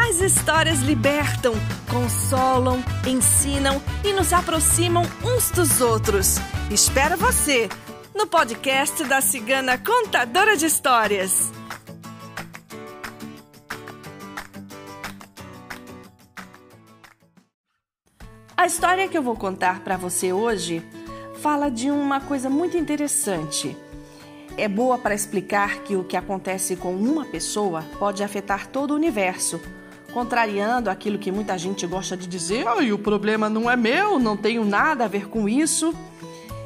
As histórias libertam, consolam, ensinam e nos aproximam uns dos outros. Espero você no podcast da Cigana Contadora de Histórias. A história que eu vou contar para você hoje fala de uma coisa muito interessante. É boa para explicar que o que acontece com uma pessoa pode afetar todo o universo contrariando aquilo que muita gente gosta de dizer: oh, o problema não é meu, não tenho nada a ver com isso.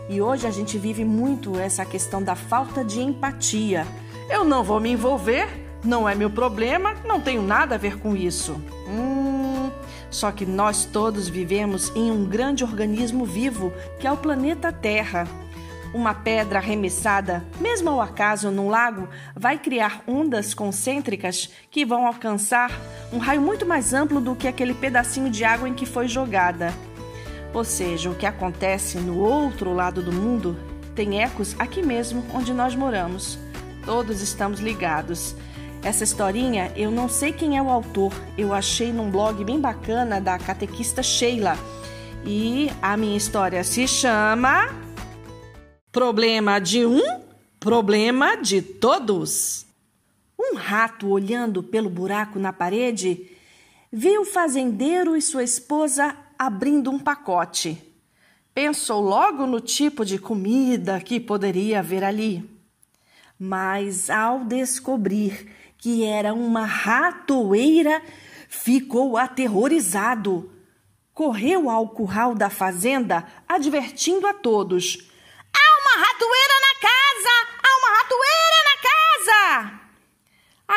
E hoje a gente vive muito essa questão da falta de empatia. Eu não vou me envolver, não é meu problema, não tenho nada a ver com isso. Hum, só que nós todos vivemos em um grande organismo vivo que é o planeta Terra. Uma pedra arremessada, mesmo ao acaso num lago, vai criar ondas concêntricas que vão alcançar um raio muito mais amplo do que aquele pedacinho de água em que foi jogada. Ou seja, o que acontece no outro lado do mundo tem ecos aqui mesmo onde nós moramos. Todos estamos ligados. Essa historinha eu não sei quem é o autor, eu achei num blog bem bacana da catequista Sheila. E a minha história se chama Problema de um, problema de todos. Um rato olhando pelo buraco na parede viu o fazendeiro e sua esposa abrindo um pacote. Pensou logo no tipo de comida que poderia haver ali. Mas ao descobrir que era uma ratoeira, ficou aterrorizado. Correu ao curral da fazenda, advertindo a todos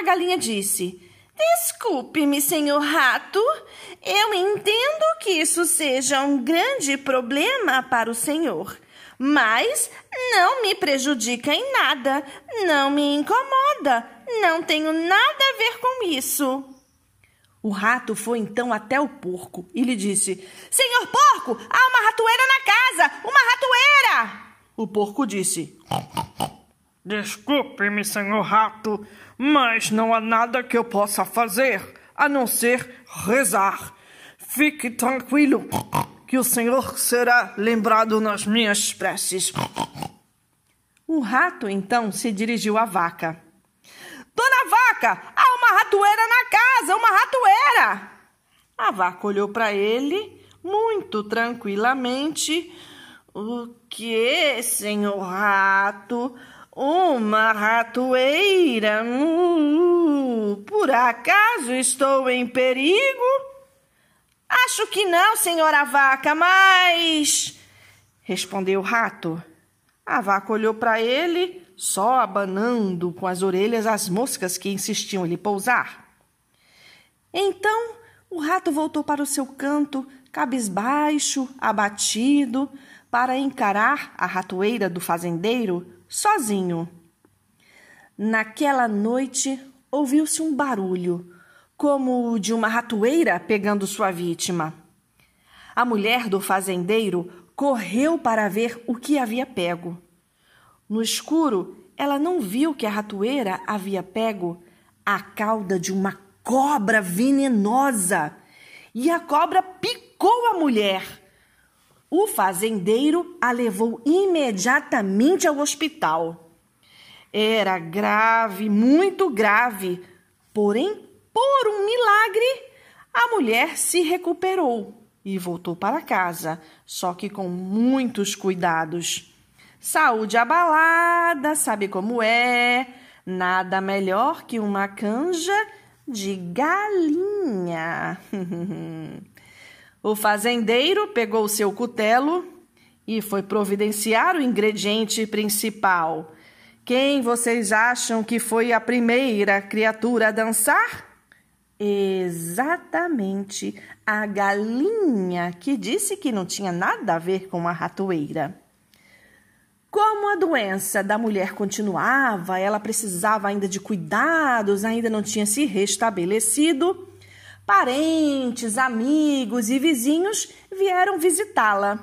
galinha disse: Desculpe-me, senhor rato. Eu entendo que isso seja um grande problema para o senhor, mas não me prejudica em nada, não me incomoda, não tenho nada a ver com isso. O rato foi então até o porco e lhe disse: Senhor porco, há uma ratoeira na casa! Uma ratoeira! O porco disse: Desculpe-me, senhor rato, mas não há nada que eu possa fazer a não ser rezar. Fique tranquilo, que o senhor será lembrado nas minhas preces. O rato então se dirigiu à vaca. Dona Vaca, há uma ratoeira na casa, uma ratoeira! A vaca olhou para ele muito tranquilamente o que, senhor rato? Uma ratoeira? Uh, por acaso estou em perigo? Acho que não, senhora vaca, mas. Respondeu o rato. A vaca olhou para ele, só abanando com as orelhas as moscas que insistiam em lhe pousar. Então o rato voltou para o seu canto, cabisbaixo, abatido, para encarar a ratoeira do fazendeiro sozinho. Naquela noite ouviu-se um barulho, como o de uma ratoeira pegando sua vítima. A mulher do fazendeiro correu para ver o que havia pego. No escuro, ela não viu que a ratoeira havia pego a cauda de uma cobra venenosa. E a cobra picou a mulher o fazendeiro a levou imediatamente ao hospital. Era grave, muito grave, porém, por um milagre, a mulher se recuperou e voltou para casa, só que com muitos cuidados. Saúde abalada, sabe como é? Nada melhor que uma canja de galinha. O fazendeiro pegou seu cutelo e foi providenciar o ingrediente principal. Quem vocês acham que foi a primeira criatura a dançar? Exatamente a galinha que disse que não tinha nada a ver com a ratoeira. Como a doença da mulher continuava, ela precisava ainda de cuidados, ainda não tinha se restabelecido, parentes, amigos e vizinhos vieram visitá-la.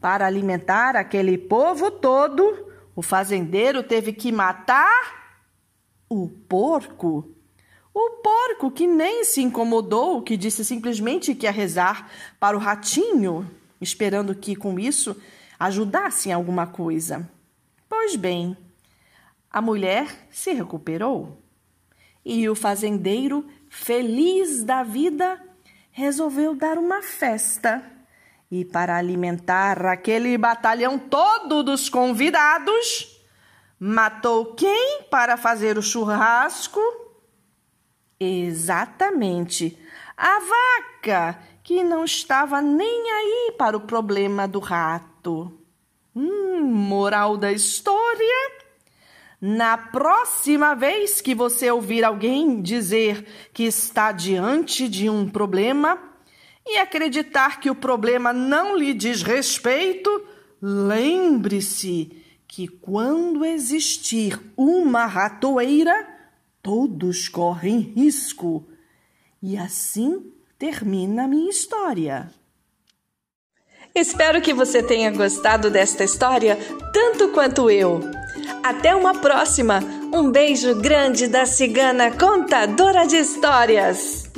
Para alimentar aquele povo todo, o fazendeiro teve que matar o porco. O porco que nem se incomodou, que disse simplesmente que ia rezar para o ratinho, esperando que com isso ajudasse em alguma coisa. Pois bem, a mulher se recuperou e o fazendeiro, feliz da vida, resolveu dar uma festa. E para alimentar aquele batalhão todo dos convidados, matou quem para fazer o churrasco? Exatamente, a vaca, que não estava nem aí para o problema do rato. Hum, moral da história. Na próxima vez que você ouvir alguém dizer que está diante de um problema e acreditar que o problema não lhe diz respeito, lembre-se que quando existir uma ratoeira, todos correm risco. E assim termina a minha história. Espero que você tenha gostado desta história tanto quanto eu. Até uma próxima! Um beijo grande da cigana contadora de histórias!